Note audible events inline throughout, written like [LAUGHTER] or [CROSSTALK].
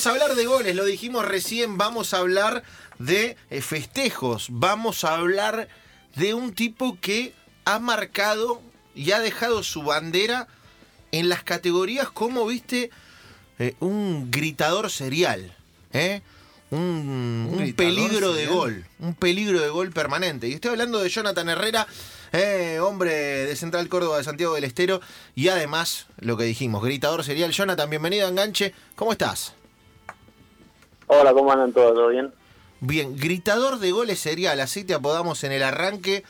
Vamos a hablar de goles, lo dijimos recién, vamos a hablar de eh, festejos, vamos a hablar de un tipo que ha marcado y ha dejado su bandera en las categorías como, viste, eh, un gritador serial, ¿eh? un, ¿Un un gritador peligro de gol, un peligro de gol permanente. Y estoy hablando de Jonathan Herrera, eh, hombre de Central Córdoba de Santiago del Estero, y además, lo que dijimos, gritador serial. Jonathan, bienvenido a Enganche, ¿cómo estás? Hola, ¿cómo andan todos? ¿Todo bien? Bien, gritador de goles serial, así te apodamos en el arranque,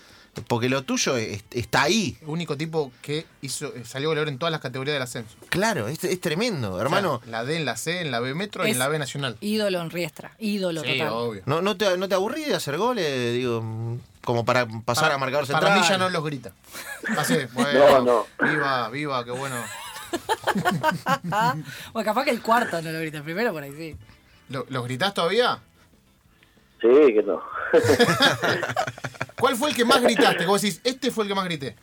porque lo tuyo es- está ahí. El único tipo que hizo, eh, salió goleador en todas las categorías del ascenso. Claro, es, es tremendo, O sea, hermano. la D en la C, en la B Metro y en la B Nacional. Ídolo en Riestra, ídolo Sí, total. obvio. ¿No, no, te, ¿No te aburrí de hacer goles? Digo, como para pasar Para- a marcador central. Para mí ya no los grita. Así, [LAUGHS] bueno, No, viva, viva, qué bueno. [LAUGHS] Bueno, capaz que el cuarto no lo grita, el primero por ahí sí. ¿Lo- ¿Los gritás todavía? Sí, que no. [LAUGHS] ¿Cuál fue el que más gritaste? Vos decís, este fue el que más grité.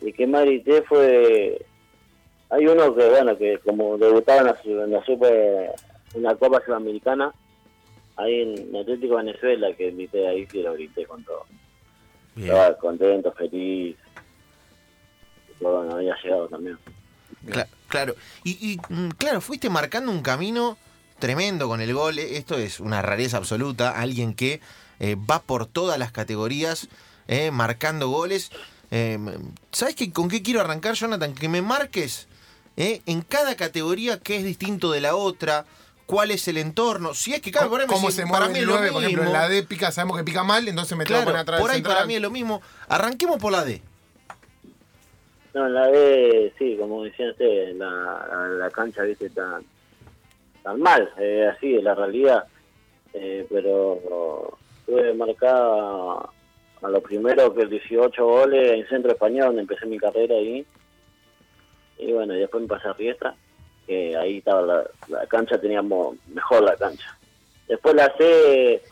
y que más grité fue... Hay uno que, bueno, que como debutaba en la, en la Super, en la Copa Sudamericana, ahí en Atlético Venezuela, que grité ahí, sí lo grité con todo. Bien. Estaba contento, feliz. Y bueno, había llegado también. Cla- claro. Y, y, mm, claro, fuiste marcando un camino tremendo con el gol. eh, Esto es una rareza absoluta. Alguien que eh, va por todas las categorías eh, marcando goles. Eh, ¿Sabes qué, con qué quiero arrancar, Jonathan? Que me marques eh, en cada categoría qué es distinto de la otra. ¿Cuál es el entorno? Si es que cabe, por ahí me ¿Cómo se para mueve mí el es lo 9? Por ejemplo, en la D pica, sabemos que pica mal, entonces me tengo que Claro, poner atrás por ahí para mí es lo mismo. Arranquemos por la D. No, en la B, sí, como decían ustedes, la, la, la cancha, viste, tan, tan mal, eh, así es la realidad. Eh, pero tuve marcada a lo primero que 18 goles en Centro Español, donde empecé mi carrera ahí. Y bueno, y después me pasé a Riestra, que ahí estaba la, la cancha, teníamos mejor la cancha. Después la C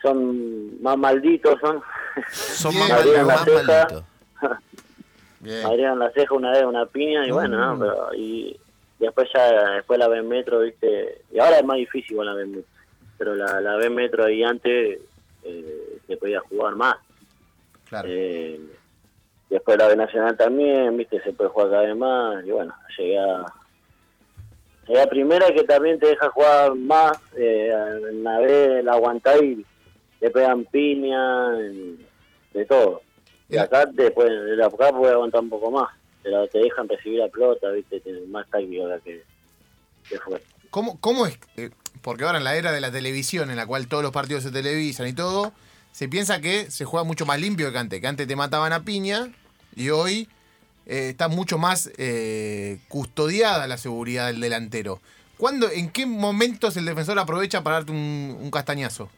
son más malditos, son. Son [LAUGHS] más, mal- Adrián más malditos. [LAUGHS] Bien. Adrián la ceja una vez una piña y bueno, ¿no? Mm. Pero, y después ya, después la B Metro, viste, y ahora es más difícil con la B Metro, pero la, la B Metro ahí antes eh, se podía jugar más. Claro. Eh, después la B Nacional también, viste, se puede jugar cada vez más y bueno, llegué a, llegué a primera que también te deja jugar más, eh, en la B la aguantás y te pegan piña, en- de todo. Y El- acá después de la acá puede aguantar un poco más. La- te dejan recibir la pelota, viste, más táctico que, que fue. ¿Cómo, cómo es? eh, porque ahora en la era de la televisión, en la cual todos los partidos se televisan y todo, se piensa que se juega mucho más limpio que antes. Que antes te mataban a piña y hoy eh, está mucho más eh, custodiada la seguridad del delantero. ¿Cuándo, ¿En qué momentos el defensor aprovecha para darte un castañazo?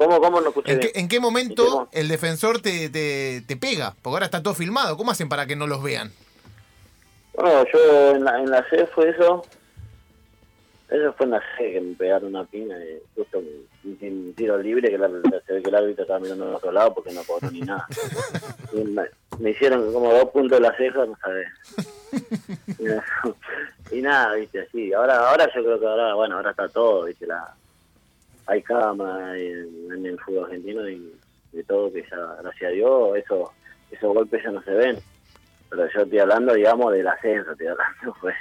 ¿Cómo, cómo no escuché ¿En qué, en qué ¿En qué momento mo- el defensor te, te- te pega? Porque ahora está todo filmado. ¿Cómo hacen para que no los vean? Bueno, yo en la, en la C fue eso. Eso fue en la C que me pegaron una piña y justo un, un tiro libre que se ve que el árbitro estaba mirando al otro lado porque no cobró ni nada. [LAUGHS] Y me, me hicieron como dos puntos de la ceja, no sabés. [LAUGHS] Y, y nada, viste, así. Ahora, ahora yo creo que ahora, bueno, ahora está todo, viste, la hay cámara en, en el fútbol argentino y de todo que ya, gracias a Dios, eso, esos golpes ya no se ven. Pero yo estoy hablando, digamos, del ascenso, estoy hablando, [LAUGHS] pues.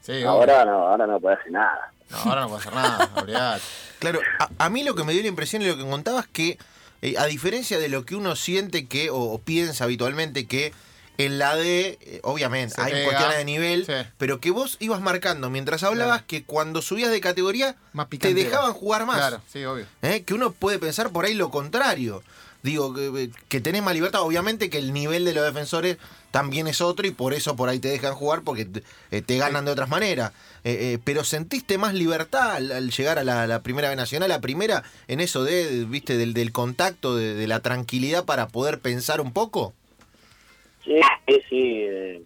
Sí, Ahora no, ahora no puede hacer nada. No, ahora no puede hacer nada, [LAUGHS] olvidate. Claro, a, a mí lo que me dio la impresión y lo que contabas que, eh, a diferencia de lo que uno siente que, o, o piensa habitualmente que en la D, eh, obviamente, Se hay pega. cuestiones de nivel, Sí. pero que vos ibas marcando mientras hablabas Claro. que cuando subías de categoría Más te dejaban jugar más. Claro, sí, obvio. ¿eh? Que uno puede pensar por ahí lo contrario. Digo, que, que tenés más libertad. Obviamente que el nivel de los defensores también es otro y por eso por ahí te dejan jugar porque te, eh, te ganan de otras maneras. Eh, eh, pero sentiste más libertad al, al llegar a la, la primera B nacional, la primera, en eso de, viste, del, del contacto, de, de la tranquilidad para poder pensar un poco. Sí, sí, sí. eh,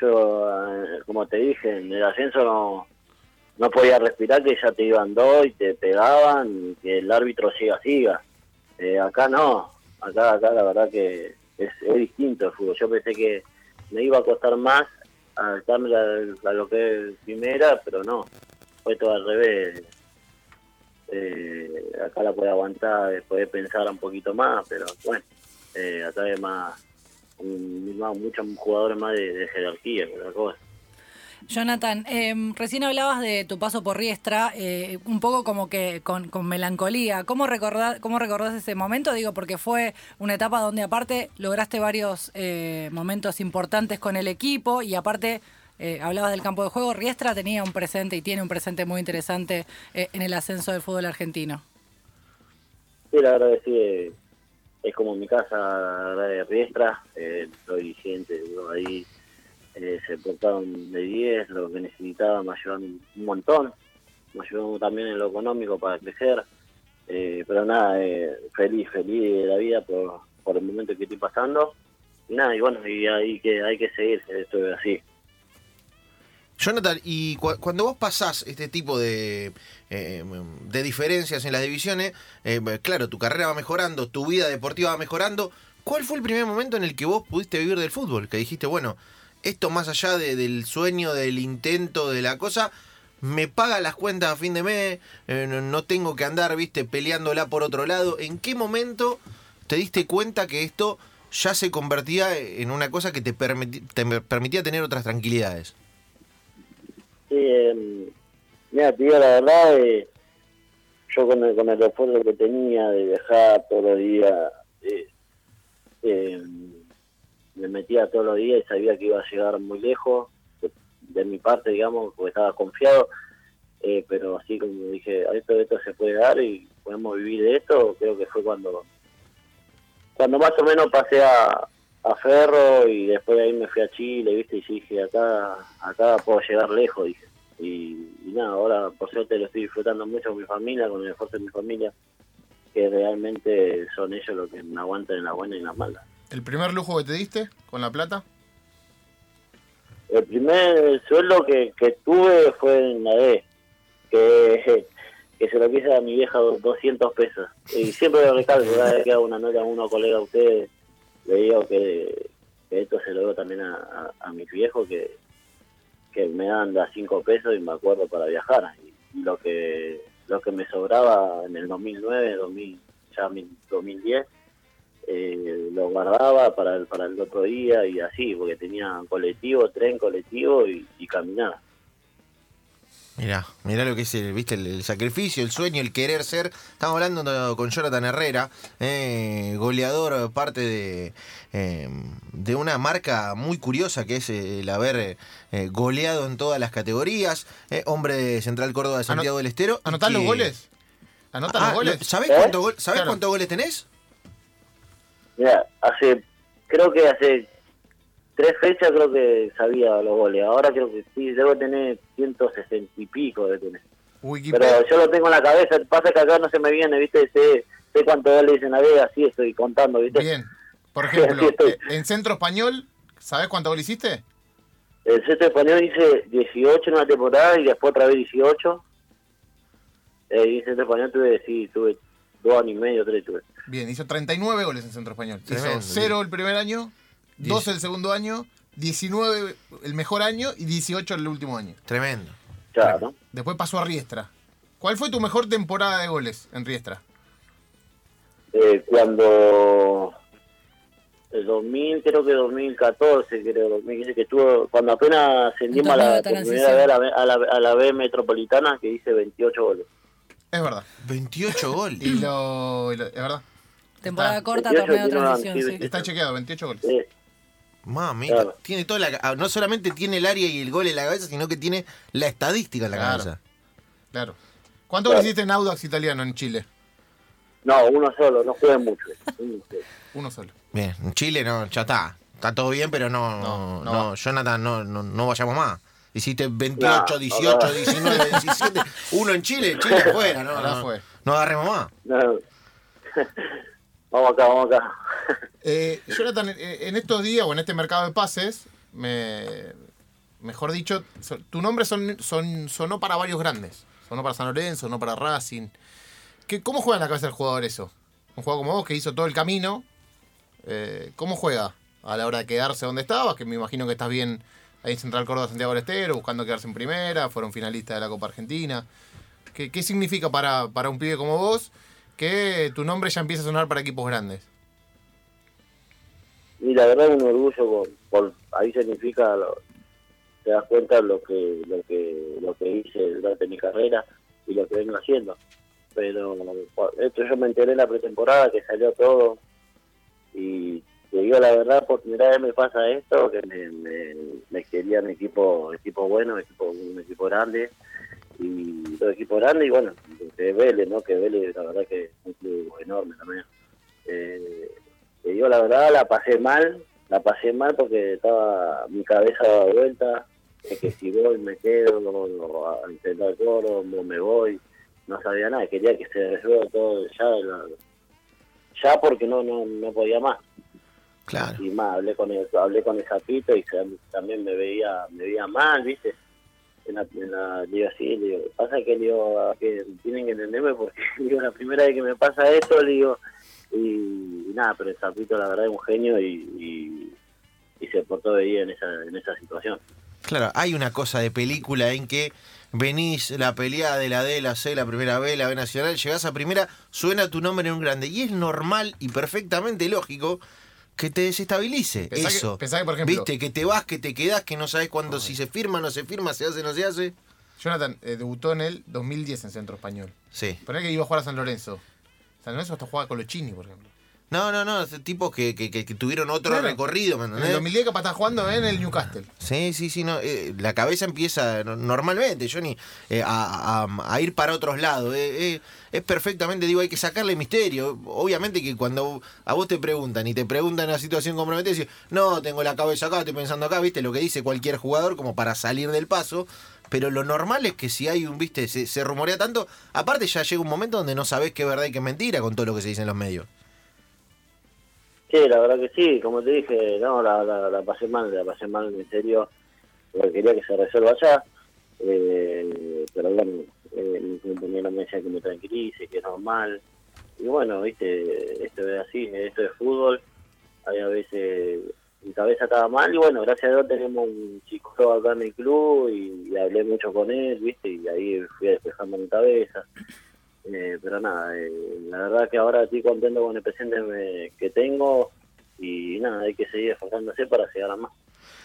yo, eh, como te dije, en el ascenso no, no podía respirar, que ya te iban dos y te pegaban, y que el árbitro siga, siga. Eh, acá no, acá, acá la verdad que es, es distinto el fútbol. Yo pensé que me iba a costar más adaptarme a, lo que es primera, pero no, fue todo al revés. Eh, acá la puede aguantar, puede pensar un poquito más, pero bueno, eh, acá un- más- muchos jugadores más de, de jerarquía otra cosa. Jonathan, em, recién hablabas de tu paso por Riestra, eh, un poco como que con, con melancolía. ¿Cómo recordás, ¿Cómo recordás ese momento? Digo, porque fue una etapa donde aparte lograste varios eh, momentos importantes con el equipo y aparte eh, hablabas del campo de juego. Riestra tenía un presente y tiene un presente muy interesante en el ascenso del fútbol argentino. Sí, la verdad que sí, es como mi casa de Riestra, eh, soy gente, digo, ahí eh, se portaron de 10, lo que necesitaba me ayudaron un montón, me ayudaron también en lo económico para crecer, eh, pero nada, eh, feliz, feliz de la vida por, por el momento que estoy pasando, y nada, y bueno, y hay que, hay que seguir, esto es así. Jonathan, y cu- cuando vos pasás este tipo de, eh, de diferencias en las divisiones, eh, claro, tu carrera va mejorando, tu vida deportiva va mejorando. ¿Cuál fue el primer momento en el que vos pudiste vivir del fútbol? Que dijiste, bueno, esto más allá de- del sueño, del intento, de la cosa, me paga las cuentas a fin de mes, eh, no, tengo que andar, viste, peleándola por otro lado. ¿En qué momento te diste cuenta que esto ya se convertía en una cosa que te permitía tener otras tranquilidades? Sí, eh, mira, te la verdad, eh, yo con el, con el esfuerzo que tenía de viajar todos los días, eh, eh, me metía todos los días y sabía que iba a llegar muy lejos, de, de mi parte, digamos, porque estaba confiado, eh, pero así como dije, "Ah, esto, esto se puede dar y podemos vivir de esto, creo que fue cuando cuando más o menos pasé a, a Ferro y después de ahí me fui a Chile, ¿viste? Y dije, acá, acá puedo llegar lejos, dije. Y, y nada, ahora por suerte lo estoy disfrutando mucho con mi familia, con el esfuerzo de mi familia, que realmente son ellos los que me aguantan en la buena y en la mala. ¿El primer lujo que te diste con la plata? El primer sueldo que, que tuve fue en la D, que, [LAUGHS] que se lo quise a mi vieja 200 pesos. Y siempre lo recalco, cada vez que hago una nota a uno colega a ustedes, digo que, esto se lo doy también a, a, a mis viejos, que, que me dan las 5 pesos y me acuerdo para viajar. Y, lo que lo que me sobraba en el 2009, 2000, ya mi- 2010, eh, lo guardaba para el, para el otro día y así, porque tenía colectivo, tren, colectivo y, y caminar. Mirá, mirá lo que es el, ¿viste? El, el sacrificio, el sueño, el querer ser. Estamos hablando con Jonathan Herrera, eh, goleador, parte de, eh, de una marca muy curiosa que es el haber eh, goleado en todas las categorías. eh, hombre de Central Córdoba de Santiago del Estero. ¿Anotás los goles? ¿Anotás Ah, los goles? lo- ¿Sabés, ¿Eh? cuánto ¿sabés Claro. cuántos goles tenés? Mira, hace, creo que hace tres fechas creo que sabía los goles. Ahora creo que sí, debo tener 160 y pico de tener. Wikipedia. Pero yo lo tengo en la cabeza, pasa que acá no se me viene, ¿viste? Sé, sé cuántos goles dicen la vez, así estoy contando, ¿viste? Bien. Por [LAUGHS] ejemplo, eh, en centro español, ¿sabés cuántos goles hiciste? El centro español dice 18 en una temporada y después otra vez 18. Eh, y en centro español tuve, sí, tuve dos años y medio, tres tuve. Bien, hizo 39 goles en centro español. Hizo 0 el primer año, 12 el segundo año, 19 el mejor año y 18 el último año. Tremendo. ¿no? Después pasó a Riestra. ¿Cuál fue tu mejor temporada de goles en Riestra? Eh, cuando el 2000, creo que 2014, creo, 2015, que estuvo, cuando apenas ascendimos a la, primera vez a la, B- a, la, a la B metropolitana, que hice 28 goles. Es verdad. 28 goles. Y lo, y lo- es verdad. Temporada Está- corta, 28 torneo de transición, sí, sí. Está chequeado, 28 goles. Sí, Claro. tiene toda la, ah, no solamente tiene el área y el gol en la cabeza, sino que tiene la estadística en la Claro. cabeza. Claro. ¿Cuánto Claro. hiciste en Audax italiano en Chile? no, uno solo, no jugué mucho. Uno [LAUGHS] solo. Uno solo. Bien, en Chile no, ya está. Está todo bien, pero no, No, no, no. Jonathan, no, no, no vayamos más. Hiciste 28, No, 18, no. 19, 17. [LAUGHS] Uno en Chile, Chile afuera, no, no, fue. no agarremos más. [LAUGHS] Vamos acá, vamos acá. [LAUGHS] Eh, Jonathan, eh, en estos días o en este mercado de pases, me, mejor dicho, tu nombre son, son, sonó para varios grandes. Sonó para San Lorenzo, sonó para Racing. ¿Qué, ¿Cómo juega en la cabeza del jugador eso? Un jugador como vos que hizo todo el camino. eh, ¿Cómo juega a la hora de quedarse donde estabas? Que me imagino que estás bien ahí en Central Córdoba Santiago del Estero, buscando quedarse en primera, fueron finalistas de la Copa Argentina. ¿Qué, qué significa para, para un pibe como vos que tu nombre ya empieza a sonar para equipos grandes? Y la verdad un orgullo por, por ahí significa, lo- te das cuenta lo que lo que lo que hice durante mi carrera y lo que vengo haciendo. Pero esto yo me enteré en la pretemporada que salió todo y te digo la verdad, por primera vez me pasa esto, que me, me, me querían equipo equipo bueno, equipo un equipo grande y todo equipo grande y bueno, que Vélez, ¿no? Que Vélez la verdad que es un club enorme también. Eh, te digo la verdad, la pasé mal, la pasé mal porque estaba mi cabeza daba vuelta, de que si voy me quedo, no, no, a intentar coro, no me voy, no sabía nada, quería que se resuelva todo ya, la- ya porque no, no, no podía más. Claro. Y más, hablé con el, hablé con el Zapito y también me veía, me veía mal, ¿viste? En la, en la liga así, le digo, pasa que le digo, que tienen que entenderme porque [LAUGHS] digo, la primera vez que me pasa esto, le digo, y, nada, pero el Zapito la verdad es un genio y, y, se portó bien en esa, en esa situación. Claro, hay una cosa de película en que venís la pelea de la D, la C, la primera B, la B nacional, llegás a primera, suena tu nombre en un grande. Y es normal y perfectamente lógico que te desestabilice Pensá que- eso. pensá que, por ejemplo- Viste, que te vas, que te quedás, que no sabes cuándo, si se firma, no se firma, se hace, no se hace. Jonathan eh, debutó en el 2010 en Centro Español. Sí. Poné que iba a jugar a San Lorenzo. San Lorenzo hasta jugaba con los Chini, por ejemplo. No, no, no, tipos que, que, que- tuvieron otro Claro. recorrido, ¿me En el entendés? 2010 capaz estaba jugando en el Newcastle. Sí, sí, sí, no, eh, la cabeza empieza no- normalmente, Johnny, eh, a, a- a ir para otros lados. eh, es perfectamente, digo, hay que sacarle misterio. Obviamente que cuando a vos te preguntan y te preguntan una situación comprometida, decís, no, tengo la cabeza acá, estoy pensando acá, viste, lo que dice cualquier jugador como para salir del paso. Pero lo normal es que si hay un, viste, se, se rumorea tanto, aparte ya llega un momento donde no sabés qué es verdad y qué es mentira con todo lo que se dice en los medios. Sí, la verdad que sí, como te dije, no, la, la, la pasé mal, la pasé mal en serio, porque quería que se resuelva allá, eh, pero bueno, eh, mi compañero me decía que me tranquilice, que es normal, y bueno, viste, esto es así, esto es fútbol, a veces mi cabeza estaba mal, y bueno, gracias a Dios tenemos un chico acá en el club, y, y hablé mucho con él, viste, y ahí fui despejando mi cabeza. Eh, pero nada, eh, la verdad que ahora estoy contento con el presente que tengo y nada, hay que seguir esforzándose para llegar a más.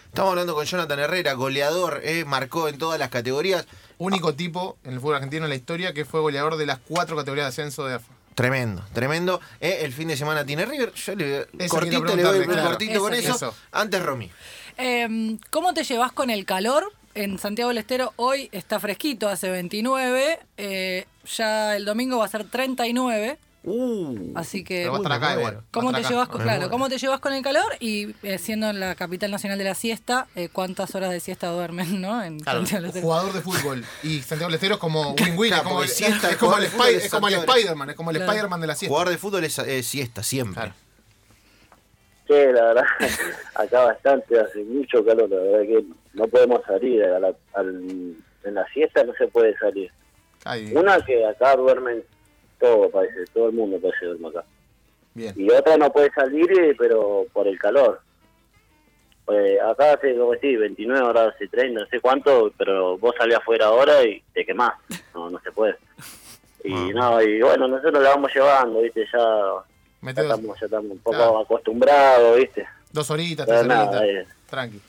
Estamos hablando con Jonathan Herrera, goleador, eh, marcó en todas las categorías. Único tipo en el fútbol argentino en la historia que fue goleador de las cuatro categorías de ascenso de AFA. Tremendo, tremendo. Eh, el fin de semana tiene River. Yo le, cortito le preguntarle, claro. cortito con Eso, eso. eso. Antes Romy. Eh, ¿Cómo te llevas con el calor? En Santiago del Estero hoy está fresquito, hace 29. eh, ya el domingo va a ser 39. Uh, Así que. Pero va a estar me acá igual. ¿Cómo te, acá. llevas con, claro. ¿Cómo te llevas con el calor? Y eh, siendo en la capital nacional de la siesta, eh, ¿cuántas horas de siesta duermen, no? En Claro, Santiago del Estero. jugador de fútbol y Santiago del Estero es como win-win, Claro, [LAUGHS] es como, el- siesta, es como el, es es como el. Spider-Man, es como el. Spider-Man de la siesta. Jugador de fútbol es eh, siesta, siempre. La verdad, [LAUGHS] acá bastante, hace mucho calor, la verdad que no podemos salir, a la- al- en la siesta no se puede salir. Una que acá duermen todo, parece, todo el mundo parece duerme acá. bien. Y otra no puede salir, eh, pero por el calor. Eh, acá hace, como decís, 29 horas, hace 30, no sé cuánto, pero vos salís afuera ahora y te quemás. No, no se puede. Y [LAUGHS] no, y bueno, nosotros la vamos llevando, ¿viste? Ya, ya dos, estamos, ya estamos un poco Claro. acostumbrados, ¿viste? dos horitas, tres horitas. eh, Tranqui.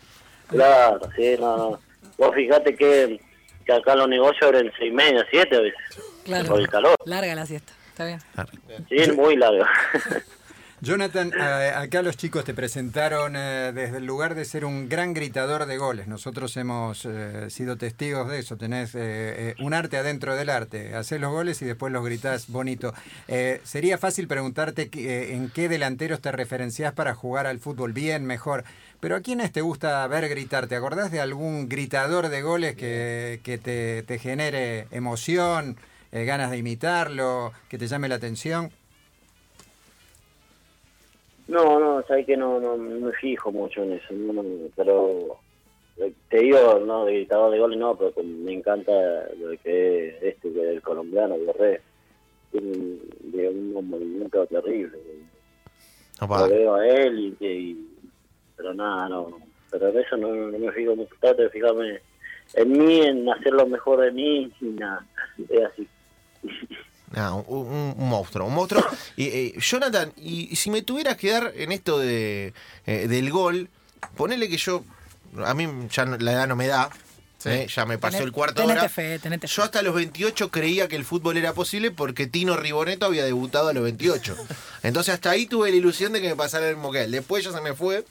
claro, sí, no, no. Vos fijate que, que acá los negocios abren seis y media, siete a veces, Claro. por el calor. Larga la siesta. Está bien. Sí, muy largo. Jonathan, acá los chicos te presentaron eh, desde el lugar de ser un gran gritador de goles. Nosotros hemos eh, sido testigos de eso. Tenés eh, un arte adentro del arte. Hacés los goles y después los gritás bonito. Sería fácil preguntarte en qué delanteros te referenciás para jugar al fútbol bien, mejor. Pero ¿a quiénes te gusta ver gritar? ¿Te acordás de algún gritador de goles que, que te, te genere emoción, eh, ganas de imitarlo, que te llame la atención? No, no, sabes que no, no, me fijo mucho en eso, no, pero eh, te digo, no, de gritador de goles no, pero me encanta lo que es este, que es el colombiano, Guerrero. Tiene un- de un movimiento terrible. Opa. Lo veo a él y, y- pero nada, no, pero en eso no, no me fijo mucho, trato de fijarme en mí, en hacer lo mejor de mí y nada, es así. [LAUGHS] Ah, un, un- un monstruo, un monstruo. Y, eh, Jonathan, y, y si me tuvieras que dar en esto de, eh, del gol, ponele que yo, a mí ya no- la edad no me da, Sí. eh, ya me pasó Tené- el cuarto tenete hora. fe, tenete fe. Yo hasta los 28 creía que el fútbol era posible porque Tino Riboneto había debutado a los 28. Entonces hasta ahí tuve la ilusión de que me pasara el mismo que a él. Después ya se me fue.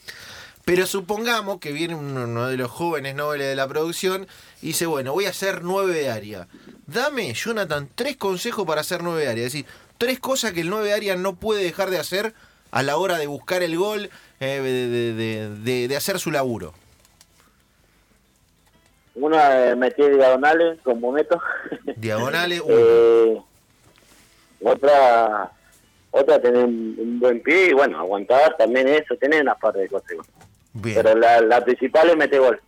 Pero supongamos que viene uno, uno de los jóvenes nobles de la producción y dice, bueno, voy a hacer nueve de área. Dame, Jonathan, tres consejos para hacer nueve de área. Es decir, tres cosas que el nueve de área no puede dejar de hacer a la hora de buscar el gol, eh, de, de- de- de- hacer su laburo. Una, eh, metí diagonales como meto. [LAUGHS] Diagonales, uno. Eh, otra, otra tener un, un buen pie y bueno, aguantar también eso, tener una parte de cosas. Bien. Pero la, la principal es meter gol.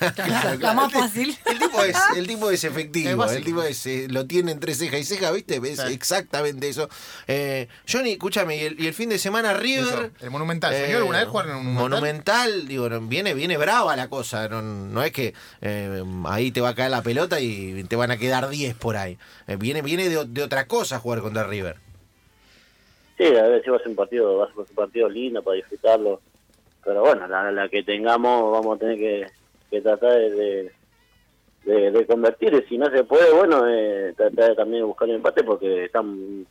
La, la más fácil. El tipo es, el tipo es Es efectivo, el tipo es, eh, lo tiene entre ceja y ceja, ¿viste? Es Sí. exactamente eso. Eh, Johnny, escúchame, y el, y el fin de semana River. Eso, el Monumental. eh, ¿Soñó alguna vez jugar en un Monumental? Monumental, digo, viene, viene brava la cosa. No, no es que eh, ahí te va a caer la pelota y te van a quedar 10 por ahí. Eh, viene viene de, de otra cosa jugar contra River. Sí, a ver si va a un partido, va a un partido lindo para disfrutarlo. Pero bueno, la, la que tengamos vamos a tener que, tratar de, de, convertir. Y si no se puede, bueno, eh, tratar también de buscar el empate porque estamos,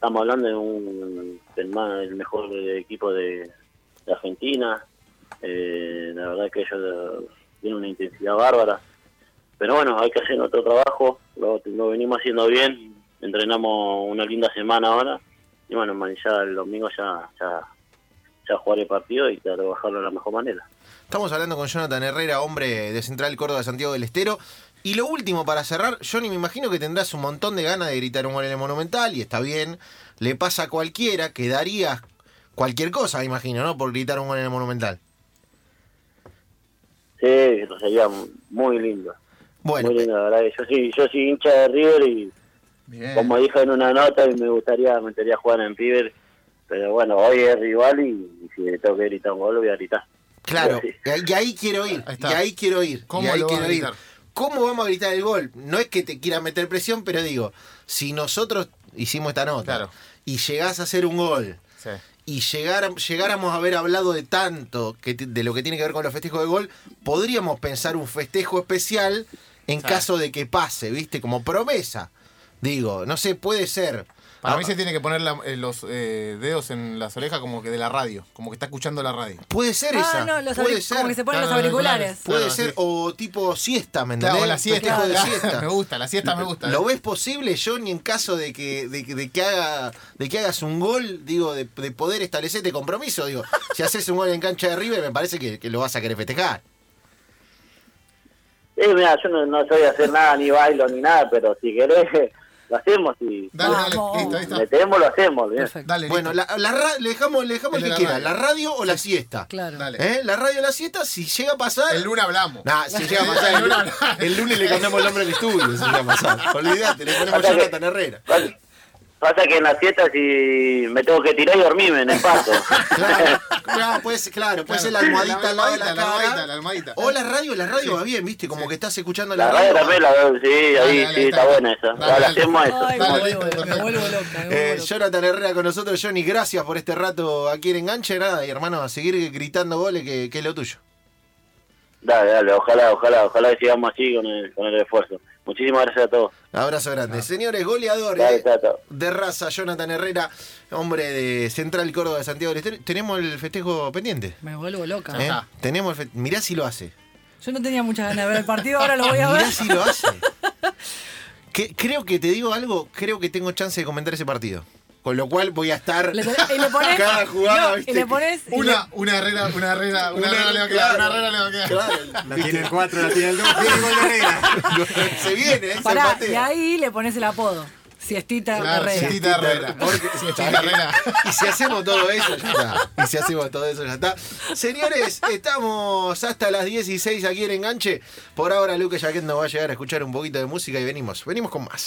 hablando de un del el mejor equipo de, de Argentina. Eh, la verdad que ellos eh, tienen una intensidad bárbara. Pero bueno, hay que hacer nuestro trabajo, lo, lo venimos haciendo bien, entrenamos una linda semana ahora y bueno, ya el domingo ya, ya, ya jugar el partido y trabajarlo de la mejor manera. Estamos hablando con Jonathan Herrera, hombre de Central Córdoba, Santiago del Estero. Y lo último para cerrar, Johnny, me imagino que tendrás un montón de ganas de gritar un gol en el Monumental y está bien. Le pasa a cualquiera que daría cualquier cosa, me imagino, ¿no? Por gritar un gol en el Monumental. Sí, eso sería muy lindo. Bueno, muy lindo, la verdad yo sí, yo soy hincha de River y Bien. como dije en una nota me gustaría, me gustaría jugar en River, pero bueno, hoy es rival y, y si le tengo que gritar un gol, lo voy a gritar. claro, Sí. y ahí quiero ir, Ahí y ahí quiero ir, ¿Cómo y ahí quiero a ir. gritar? ¿Cómo vamos a gritar el gol? No es que te quiera meter presión, pero digo, si nosotros hicimos esta nota Claro. y llegás a hacer un gol Sí. y llegar, llegáramos a haber hablado de tanto que de lo que tiene que ver con los festejos de gol, podríamos pensar un festejo especial en Claro. caso de que pase, ¿viste? Como promesa. Digo, no sé, puede ser. Para Ah, mí se tiene que poner la- eh, los eh, dedos en las orejas como que de la radio, como que está escuchando la radio. Puede ser Ah, esa. no, los puede ser. como que se ponen Claro, los auriculares. Puede Claro, ser, sí. o tipo siesta, ¿me entendés? Claro, la siesta. De [LAUGHS] siesta. me gusta, la siesta me gusta. ¿Lo ves posible, Johnny, en caso de que, de, que- de que haga, de que hagas un gol, digo, de, de poder establecerte compromiso? Digo, si haces un gol en cancha de River, me parece que, que lo vas a querer festejar. Eh, mira, yo no, no soy de hacer nada, ni bailo, ni nada, pero si querés, lo hacemos y Dale, dale, listo, ahí está. metemos, lo hacemos. bien. Dale, Bueno, la, la ra- le dejamos, le dejamos El el de que la quiera, radio. la radio o la siesta. Claro. Dale. ¿Eh? La radio o la siesta, si llega a pasar. El lunes hablamos. Nah, si llega a pasar, el, lunes- el lunes le cambiamos el nombre al estudio, si llega a pasar. [LAUGHS] Olvídate, le ponemos Jonathan Herrera. Pasa, pasa que en la siesta si me tengo que tirar y dormirme en el paso. Claro, ser, claro, puede ser la almohadita al lado de la, almohadita, la almohadita, la almohadita. O la radio, la radio va bien, viste, como que estás escuchando la, La radio radio. también, la radio, sí, ahí Dale, dale, sí, está buena esa. Dale, hacemos eso. Ay, me vuelvo, me perfecto. vuelvo loca. me Eh, vuelvo loca. Jonathan Herrera con nosotros, Johnny, gracias por este rato aquí en Enganche, nada, y hermano, a seguir gritando goles que, que es lo tuyo. Dale, dale, ojalá, ojalá, ojalá que sigamos así con el, con el esfuerzo. Muchísimas gracias a todos. Abrazo grande. Señores, goleador Dale, eh, de raza, Jonathan Herrera, hombre de Central Córdoba de Santiago del Estero. Tenemos el festejo pendiente. Me vuelvo loca. ¿eh? Tenemos el fe- Mirá si lo hace. Yo no tenía muchas ganas de ver el partido, ahora lo voy a ver. Mirá si lo hace. [LAUGHS] Que- creo que te digo algo, creo que tengo chance de comentar ese partido. Con lo cual voy a estar Le y le pones, [LAUGHS] cada jugada, no, ¿viste? y le pones y Una, una herrera, una herrera, una herrera le va a quedar, una herrera le va a quedar. Claro, La tiene el 4, la tiene el 2, viene gol de Herrera. [LAUGHS] se viene, ¿eh? se Pará, patea. y ahí le pones el apodo. Siestita Claro, Herrera. Siestita Herrera. Porque- Siestita Herrera. Y si hacemos todo eso, ya está. Y si hacemos todo eso, ya está. Señores, estamos hasta las 16 aquí en Enganche. Por ahora, Luque Jaquet nos va a llegar a escuchar un poquito de música y venimos. Venimos con más.